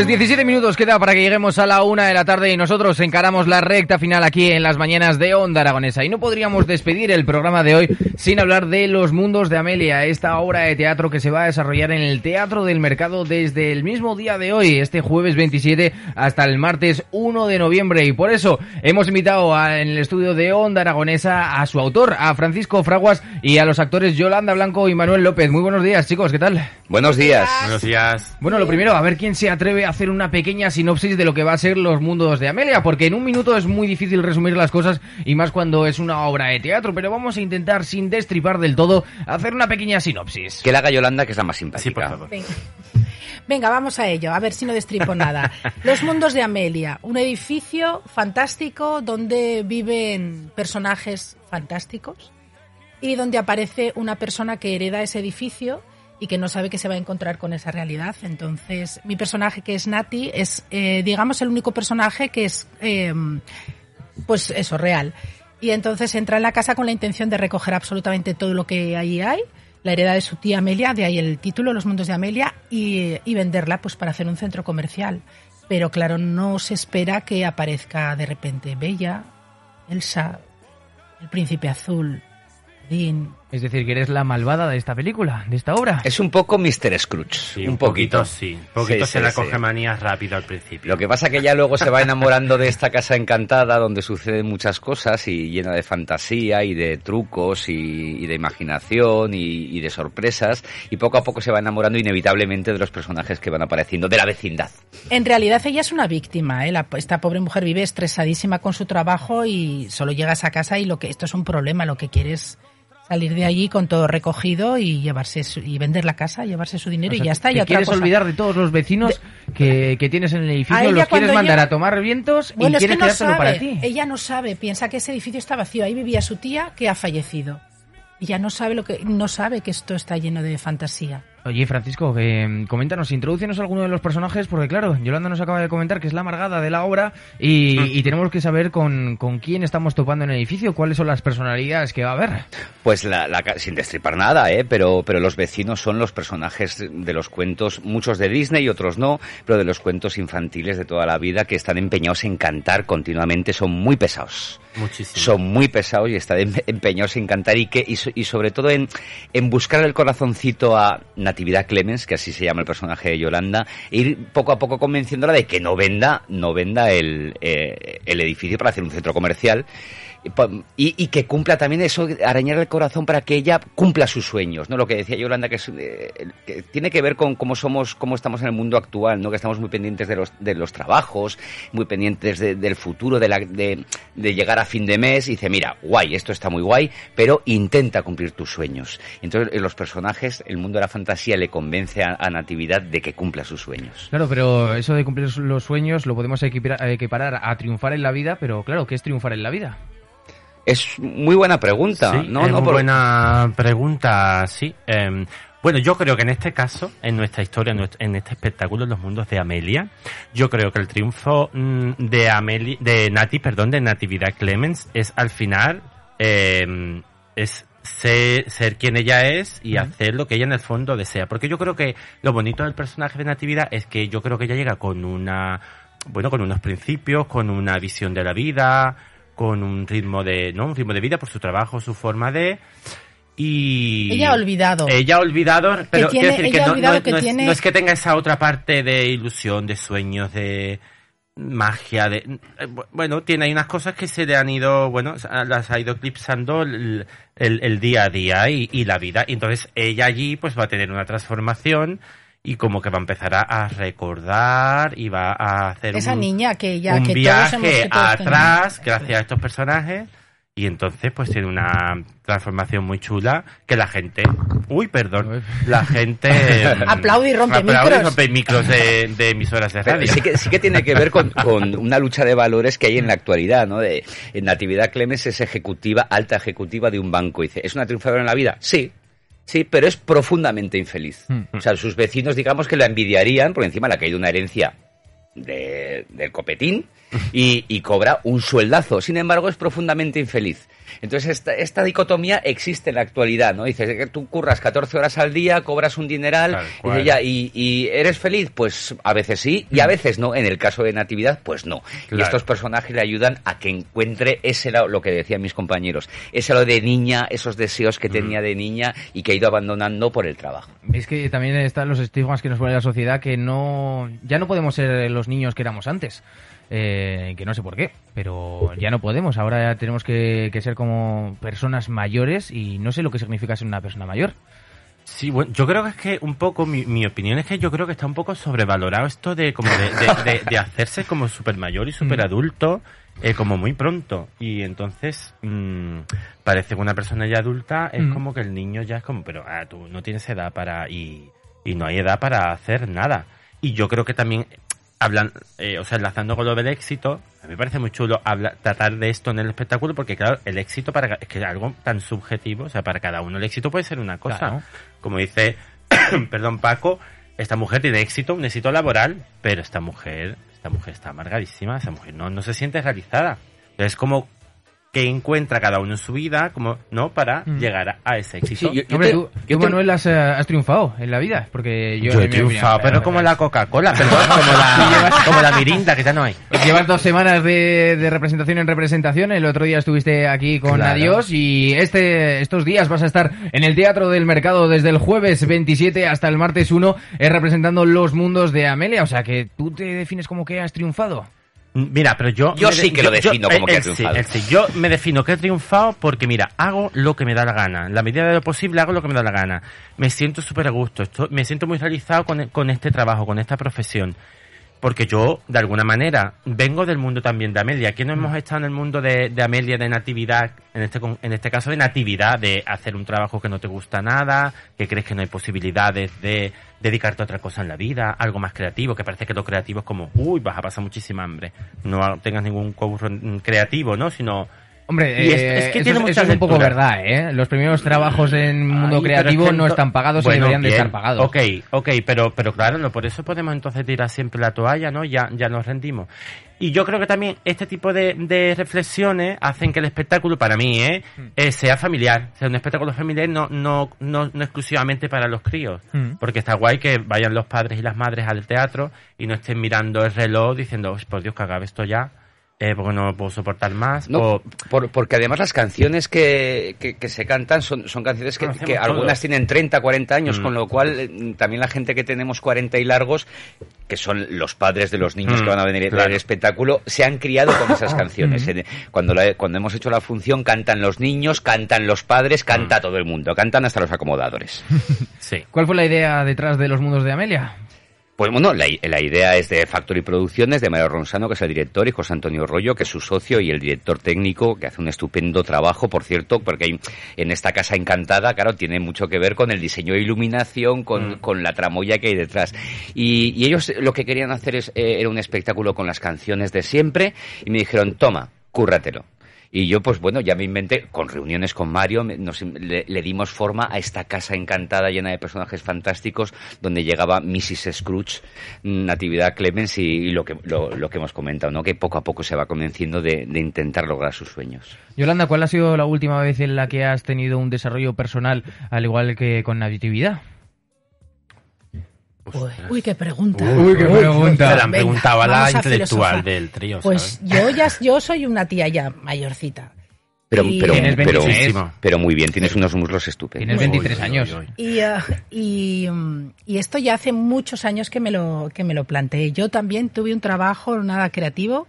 Pues 17 minutos queda para que lleguemos a la una de la tarde y nosotros encaramos la recta final aquí en las mañanas de Onda Aragonesa. Y no podríamos despedir el programa de hoy sin hablar de Los Mundos de Amelia, esta obra de teatro que se va a desarrollar en el Teatro del Mercado desde el mismo día de hoy, este jueves 27 hasta el martes 1 de noviembre. Y por eso hemos invitado a- en el estudio de Onda Aragonesa a su autor, a Francisco Fraguas y a los actores Yolanda Blanco y Manuel López. Muy buenos días, chicos, ¿qué tal? Buenos días. Buenos días. Bueno, lo primero, a ver quién se atreve a hacer una pequeña sinopsis de lo que va a ser los mundos de Amelia, porque en un minuto es muy difícil resumir las cosas y más cuando es una obra de teatro, pero vamos a intentar sin destripar del todo hacer una pequeña sinopsis. Que la haga Yolanda, que es la más simpática. Sí, por favor. Venga. Venga, vamos a ello, a ver si no destripo nada. Los mundos de Amelia, un edificio fantástico donde viven personajes fantásticos y donde aparece una persona que hereda ese edificio y que no sabe que se va a encontrar con esa realidad. Entonces, mi personaje, que es Nati, es, eh, digamos, el único personaje que es, eh, pues eso, real. Y entonces entra en la casa con la intención de recoger absolutamente todo lo que ahí hay, la heredad de su tía Amelia, de ahí el título, Los Mundos de Amelia, y, y venderla pues para hacer un centro comercial. Pero claro, no se espera que aparezca de repente Bella, Elsa, el príncipe azul, Dean, Es decir, que eres la malvada de esta película, de esta obra. Es un poco Mr. Scrooge. Sí, un poquito, sí. Un poquito Sí, se sí, la sí. coge manías rápido al principio. Lo que pasa que ya luego se va enamorando de esta casa encantada donde suceden muchas cosas y llena de fantasía y de trucos y, y de imaginación y, y de sorpresas y poco a poco se va enamorando inevitablemente de los personajes que van apareciendo de la vecindad. En realidad ella es una víctima, ¿eh? La- esta pobre mujer vive estresadísima con su trabajo y solo llegas a casa y lo que esto es un problema, lo que quiere es salir de allí con todo recogido y llevarse su- y vender la casa, llevarse su dinero O sea, y ya está. te y otra quieres cosa. olvidar de todos los vecinos que, que tienes en el edificio, los quieres mandar a tomar vientos Bueno, y es que quieres no quedártelo para ti. ella no sabe, piensa que ese edificio está vacío, ahí vivía su tía que ha fallecido. Ella no sabe lo que no sabe que esto está lleno de fantasía. Oye, Francisco, mm, coméntanos, introdúcenos alguno de los personajes, porque claro, Yolanda nos acaba de comentar que es la amargada de la obra y, Mm. y tenemos que saber con, con quién estamos topando en el edificio, cuáles son las personalidades que va a haber. Pues la, sin destripar nada, ¿eh? pero, pero los vecinos son los personajes de los cuentos, muchos de Disney y otros no, pero de los cuentos infantiles de toda la vida que están empeñados en cantar continuamente, son muy pesados. Muchísimo. Son muy pesados y están em- empeñados en cantar y, que, y, y sobre todo en, en buscar el corazoncito a Natividad Clemens, que así se llama el personaje de Yolanda, e ir poco a poco convenciéndola de que no venda, no venda el, eh, el edificio para hacer un centro comercial y, y, que cumpla también eso, arañar el corazón para que ella cumpla sus sueños, ¿no? Lo que decía Yolanda, que, es, eh, que tiene que ver con cómo somos, cómo estamos en el mundo actual, ¿no? Que estamos muy pendientes de los, de los trabajos, muy pendientes de- del futuro, de, la, de, llegar a fin de mes y dice, mira, guay, esto está muy guay, pero intenta cumplir tus sueños. Entonces, en los personajes, el mundo de la fantasía le convence a, Natividad de que cumpla sus sueños. Claro, pero eso de cumplir los sueños lo podemos equipara- equiparar a triunfar en la vida, pero claro, ¿qué es triunfar en la vida? Es muy buena pregunta, Sí, ¿no? es no muy por- buena pregunta, sí. Em, bueno, yo creo que en este caso, en nuestra historia, en, este espectáculo, en los mundos de Amelia, yo creo que el triunfo mm, de Amelia, de Nati, perdón, de Natividad Clemens, es al final, em, es ser, ser quien ella es y hacer lo que ella en el fondo desea. Porque yo creo que lo bonito del personaje de Natividad es que yo creo que ella llega con una, bueno, con unos principios, con una visión de la vida, con un ritmo de, ¿no? Un ritmo de vida por su trabajo, su forma de, y Ella ha olvidado. ella ha olvidado pero tiene- quiero decir que no, olvidado no es- que no es, tiene- no es que tenga esa otra parte de ilusión de sueños de magia de bu- bueno tiene ahí unas cosas que se le han ido bueno las ha ido eclipsando el, el- el día a día y, y la vida y entonces ella allí pues va a tener una transformación y como que va a empezar a, a recordar y va a hacer Esa un, niña que ya un que todos viaje hemos que todos atrás tenemos. gracias a estos personajes y entonces pues tiene una transformación muy chula que la gente uy perdón la gente Aplaude y rompe aplaude y micros. rompe micros de, de emisoras de Pero radio sí que, sí que tiene que ver con, con una lucha de valores que hay en la actualidad, ¿no? De, en Natividad Clemens es ejecutiva, alta ejecutiva de un banco. Dice, ¿es una triunfadora en la vida? Sí. Sí, pero es profundamente infeliz. O sea, sus vecinos, digamos que la envidiarían, porque encima le ha caído una herencia de- del copetín y, y cobra un sueldazo. Sin embargo, es profundamente infeliz. Entonces, esta, esta dicotomía existe en la actualidad, ¿no? Dices que tú curras 14 horas al día, cobras un dineral, Tal dice, cual. ya, y, y eres feliz? Pues a veces sí, y a veces no. En el caso de Natividad, pues no. Y estos personajes le ayudan a que encuentre ese lado, lo que decían mis compañeros, ese lado de niña, esos deseos que tenía de niña y que ha ido abandonando por el trabajo. Es que también están los estigmas que nos pone la sociedad que no ya no podemos ser los niños que éramos antes. Eh, que no sé por qué, pero ya no podemos. Ahora ya tenemos que, que ser como personas mayores y no sé lo que significa ser una persona mayor. Sí, bueno, yo creo que es que un poco, mi, mi opinión es que yo creo que está un poco sobrevalorado esto de como de, de- de- de hacerse como super mayor y super adulto eh, como muy pronto. Y entonces mm, parece que una persona ya adulta es Mm. como que el niño ya es como, pero ah, tú no tienes edad para, y, y no hay edad para hacer nada. Y yo creo que también hablan, eh, o sea, enlazando con lo del éxito, a mí me parece muy chulo hablar, tratar de esto en el espectáculo porque, claro, el éxito para es que es algo tan subjetivo, o sea, para cada uno el éxito puede ser una cosa. Claro. Como dice, perdón, Paco, esta mujer tiene éxito, un éxito laboral, pero esta mujer, esta mujer está amargadísima, esa mujer no, no se siente realizada. Entonces, como que encuentra cada uno en su vida, como, ¿no? Para Mm. llegar a, a ese éxito. Sí, yo- Hombre, te- tú, yo tú, te- Manuel, has, eh, has triunfado en la vida, porque yo... Yo he opinión, triunfado, pero como la Coca-Cola, perdón, como la, como la Mirinda, que ya no hay. Llevas dos semanas de, de representación en representación. El otro día estuviste aquí con Claro. Adiós y este estos días vas a estar en el Teatro del Mercado desde el jueves 27 hasta el martes 1 eh, representando los mundos de Amelia. O sea que tú te defines como que has triunfado. Mira, pero yo... Yo sí que lo defino como que ha sí, triunfado. él sí. Yo me defino que he triunfado porque, mira, hago lo que me da la gana. En la medida de lo posible hago lo que me da la gana. Me siento súper a gusto. esto- me siento muy realizado con, con este trabajo, con esta profesión. Porque yo, de alguna manera, vengo del mundo también de Amelia. Aquí no hemos estado en el mundo de, de Amelia, de natividad, en este, en este caso de natividad, de hacer un trabajo que no te gusta nada, que crees que no hay posibilidades de dedicarte a otra cosa en la vida, algo más creativo, que parece que lo creativo es como, uy, vas a pasar muchísima hambre. No tengas ningún curro mm, creativo, ¿no? Sino, Hombre, Y es- eh, es que tiene muchas eso es un poco verdad, ¿eh? Los primeros trabajos en mundo Ay, creativo es que no están pagados y Bueno, deberían de estar pagados. Ok, ok, pero, pero claro, no, por eso podemos entonces tirar siempre la toalla, ¿no? Ya, ya nos rendimos. Y yo creo que también este tipo de, de reflexiones hacen que el espectáculo, para mí, ¿eh? Hmm. eh, sea familiar. Sea un espectáculo familiar no, no, no, no exclusivamente para los críos. Mm. Porque está guay que vayan los padres y las madres al teatro y no estén mirando el reloj diciendo, "Uy, por Dios, que acabe esto ya, eh, porque no puedo soportar más. No, o- por- porque además las canciones que, que- que se cantan son, son canciones que, que algunas tienen 30, 40 años, Mm. con lo cual eh, también la gente que tenemos 40 y largos, que son los padres de los niños Mm, que van a venir claro. al espectáculo, se han criado con esas canciones. Eh, Cuando, la- cuando hemos hecho la función cantan los niños, cantan los padres, canta todo el mundo, cantan hasta los acomodadores. sí. ¿Cuál fue la idea detrás de los mundos de Amelia? Pues bueno, la, la idea es de Factory Producciones, de Mario Ronsano, que es el director, y José Antonio Rollo, que es su socio, y el director técnico, que hace un estupendo trabajo, por cierto, porque hay- en esta casa encantada, claro, tiene mucho que ver con el diseño de iluminación, con, con la tramoya que hay detrás. Y, y ellos lo que querían hacer es, eh, era un espectáculo con las canciones de siempre, y me dijeron, toma, cúrratelo. Y yo, pues bueno, ya me inventé, con reuniones con Mario, nos- le, dimos forma a esta casa encantada llena de personajes fantásticos, donde llegaba Mrs. Scrooge, Natividad Clemens y, lo, que, lo que hemos comentado, ¿no? que poco a poco se va convenciendo de, de intentar lograr sus sueños. Yolanda, ¿cuál ha sido la última vez en la que has tenido un desarrollo personal al igual que con Natividad? Uy, uy, qué pregunta. Uy, qué Se pregunta. la han Venga, preguntado a la intelectual filosofar. del trío, Pues ¿sabes? yo ya yo soy una tía ya mayorcita. Pero, Y- pero, Tienes pero, 26. pero muy bien, tienes unos muslos estupendos. Tienes 23 Uy, uy, años. Y, y, mm, y esto ya hace muchos años que me lo que me lo planteé. Yo también tuve un trabajo nada creativo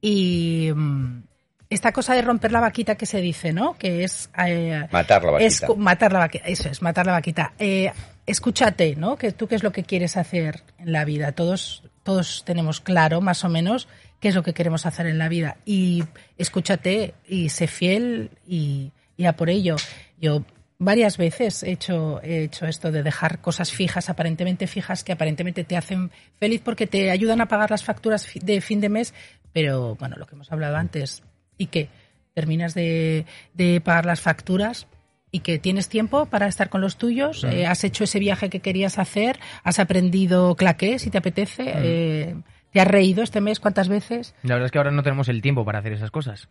y mm, esta cosa de romper la vaquita que se dice, ¿no? Que es eh, Matar la vaquita. es matar la vaquita. Eso es, matar la vaquita. Eh, escúchate, ¿no? Que tú qué es lo que quieres hacer en la vida. Todos todos tenemos claro, más o menos, qué es lo que queremos hacer en la vida. Y escúchate y sé fiel y, y a por ello. Yo varias veces he hecho, he hecho esto de dejar cosas fijas, aparentemente fijas, que aparentemente te hacen feliz porque te ayudan a pagar las facturas de fin de mes, pero bueno, lo que hemos hablado antes, y que terminas de, de pagar las facturas y que tienes tiempo para estar con los tuyos, eh, has hecho ese viaje que querías hacer, has aprendido claqué, si te apetece, eh, te has reído este mes cuántas veces. La verdad es que ahora no tenemos el tiempo para hacer esas cosas.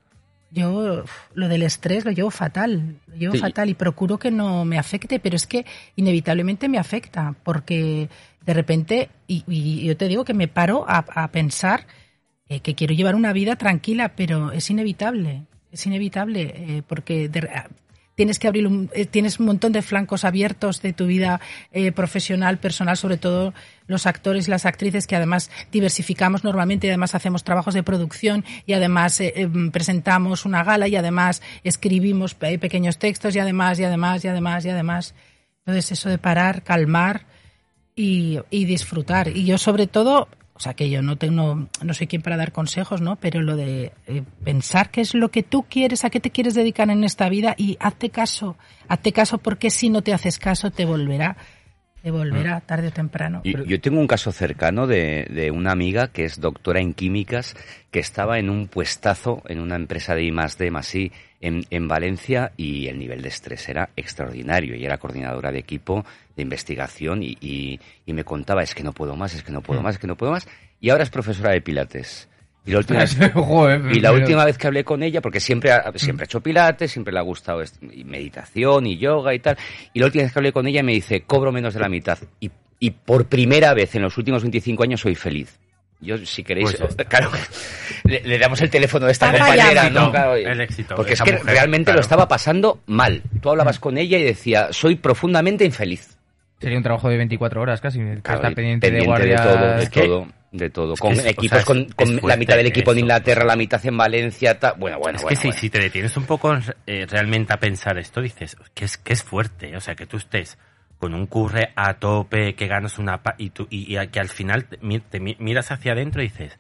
Yo lo del estrés lo llevo fatal, lo llevo Sí. fatal y procuro que no me afecte, pero es que inevitablemente me afecta, porque de repente, y, y yo te digo que me paro a, a pensar eh, que quiero llevar una vida tranquila, pero es inevitable, es inevitable, eh, porque de- tienes que abrir un, eh, tienes un montón de flancos abiertos de tu vida eh, profesional, personal, sobre todo los actores y las actrices que además diversificamos normalmente y además hacemos trabajos de producción y además eh, presentamos una gala y además escribimos pe- pequeños textos y además y además y además y además. Entonces eso de parar, calmar y disfrutar. Y yo sobre todo, o sea que yo no tengo, no soy quien para dar consejos, ¿no? Pero lo de eh, pensar qué es lo que tú quieres, a qué te quieres dedicar en esta vida y hazte caso, hazte caso porque si no te haces caso te volverá, te volverá tarde o temprano. Y- Yo tengo un caso cercano de, de una amiga que es doctora en químicas, que estaba en un puestazo en una empresa de I más D más I en, en Valencia y el nivel de estrés era extraordinario. Ella era coordinadora de equipo de investigación y, y- y me contaba, es que no puedo más, es que no puedo más, es que no puedo más. Y ahora es profesora de Pilates. Y la última vez, Joder, y la pero- última vez que hablé con ella, porque siempre ha, siempre ha hecho pilates, siempre le ha gustado y meditación y yoga y tal, y la última vez que hablé con ella me dice, cobro menos de la mitad. Y, y por primera vez en los últimos 25 años soy feliz. Yo, si queréis, Pues claro, le, le damos el teléfono de esta Para compañera. ¿no? Claro, El éxito Porque es que mujer, realmente claro. lo estaba pasando mal. Tú hablabas con ella y decía, soy profundamente infeliz. Sería un trabajo de 24 horas casi. Claro, estar pendiente, de de guardias. todo, de Es que- todo, de todo. es Con o equipos, sea, con, la mitad del equipo en eso. Inglaterra, la mitad en Valencia, ta- bueno, bueno, es bueno, que bueno. si te detienes un poco eh, realmente a pensar esto, dices que es que es fuerte, o sea, que tú estés con un curre a tope, que ganas una pa y tú y, y a- que al final te, mi- te mi- miras hacia adentro y dices,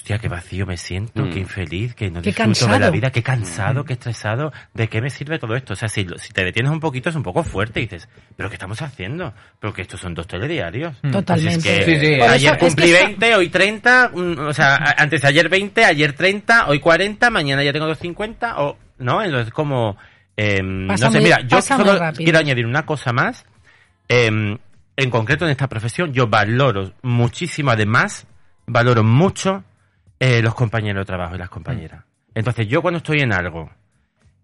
hostia, qué vacío me siento, Mm. qué infeliz, que no Qué disfruto de la cansado. vida, qué cansado, qué estresado, ¿de qué me sirve todo esto? O sea, si, te detienes un poquito es un poco fuerte y dices, ¿pero qué estamos haciendo? Pero que estos son dos telediarios. Mm. Totalmente. Es que Sí, sí. Por eso ayer es que cumplí esto- 20, hoy 30, mm, o sea, antes de ayer 20, ayer 30, hoy 40, mañana ya tengo 250, o no, entonces como... em, no sé, muy- mira, yo solo quiero añadir una cosa más. Em, en concreto en esta profesión yo valoro muchísimo, además, valoro mucho eh, los compañeros de trabajo y las compañeras. Entonces yo cuando estoy en algo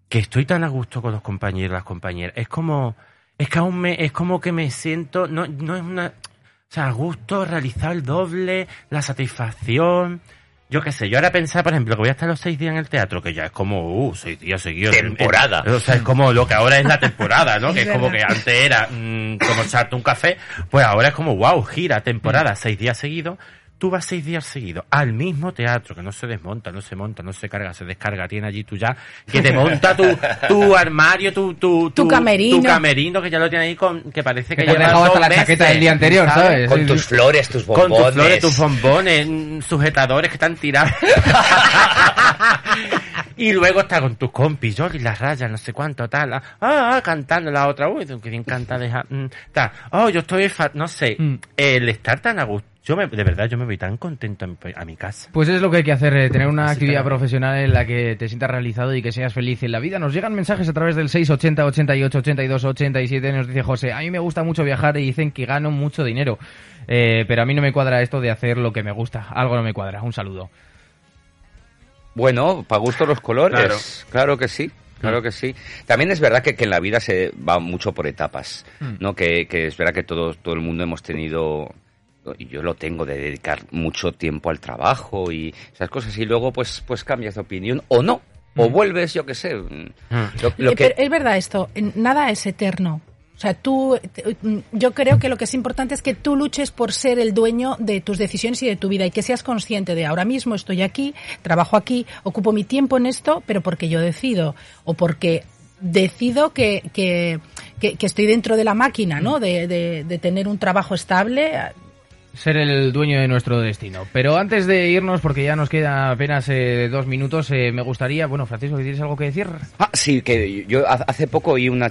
que estoy tan a gusto con los compañeros, las compañeras, es como, es que aún me, es como que me siento, no, no es una, o sea, a gusto, realizar el doble, la satisfacción. Yo qué sé, yo ahora pensar, por ejemplo, que voy a estar los seis días en el teatro, que ya es como, uh, seis días seguidos. Temporada. Eh, O sea, es como lo que ahora es la temporada, ¿no? que Es como que antes era mm, como echarte un café, pues ahora es como, wow, gira, temporada, seis días seguidos. Tú vas seis días seguidos al mismo teatro, que no se desmonta, no se monta, no se carga, se descarga, tiene allí tú ya, que te monta tu, tu armario, tu, tu, Tu camerino. tu camerino, que ya lo tiene ahí con, que parece que, Que te lleva dejado hasta la chaqueta del día anterior, ¿sabes? Con tus flores, tus con bombones. tus flores, tus bombones, sujetadores que están tirados. y luego está con tus compis, yo y las rayas, no sé cuánto, tal. Ah, ah, cantando la otra, uy, que bien canta, deja, mm, tal. Oh, yo estoy, fa- no sé, Mm. el estar tan a gusto. Yo me, de verdad, yo me voy tan contento a mi, a mi casa. Pues es lo que hay que hacer, eh, tener una Así actividad profesional en la que te sientas realizado y que seas feliz en la vida. Nos llegan mensajes a través del 680 88 82 87. Nos dice José, a mí me gusta mucho viajar y dicen que gano mucho dinero. Eh, pero a mí no me cuadra esto de hacer lo que me gusta. Algo no me cuadra. Un saludo. Bueno, para gusto los colores. Claro, que sí. Claro que sí. También es verdad que, que en la vida se va mucho por etapas, ¿no? Que, que es verdad que todo, todo el mundo hemos tenido, y yo lo tengo, de dedicar mucho tiempo al trabajo y esas cosas, y luego pues, pues cambias de opinión o no. o vuelves, yo qué sé. Lo, lo Eh, que, es verdad esto, nada es eterno. O sea, tú, yo creo que lo que es importante es que tú luches por ser el dueño de tus decisiones y de tu vida y que seas consciente de ahora mismo estoy aquí, trabajo aquí, ocupo mi tiempo en esto, pero porque yo decido o porque decido que, que, que, que estoy dentro de la máquina, ¿no? De, de, de tener un trabajo estable. Ser el dueño de nuestro destino. Pero antes de irnos, porque ya nos queda apenas eh, dos minutos, eh, me gustaría, bueno, Francisco, ¿tienes algo que decir? Ah, sí, que yo ha- hace poco oí una,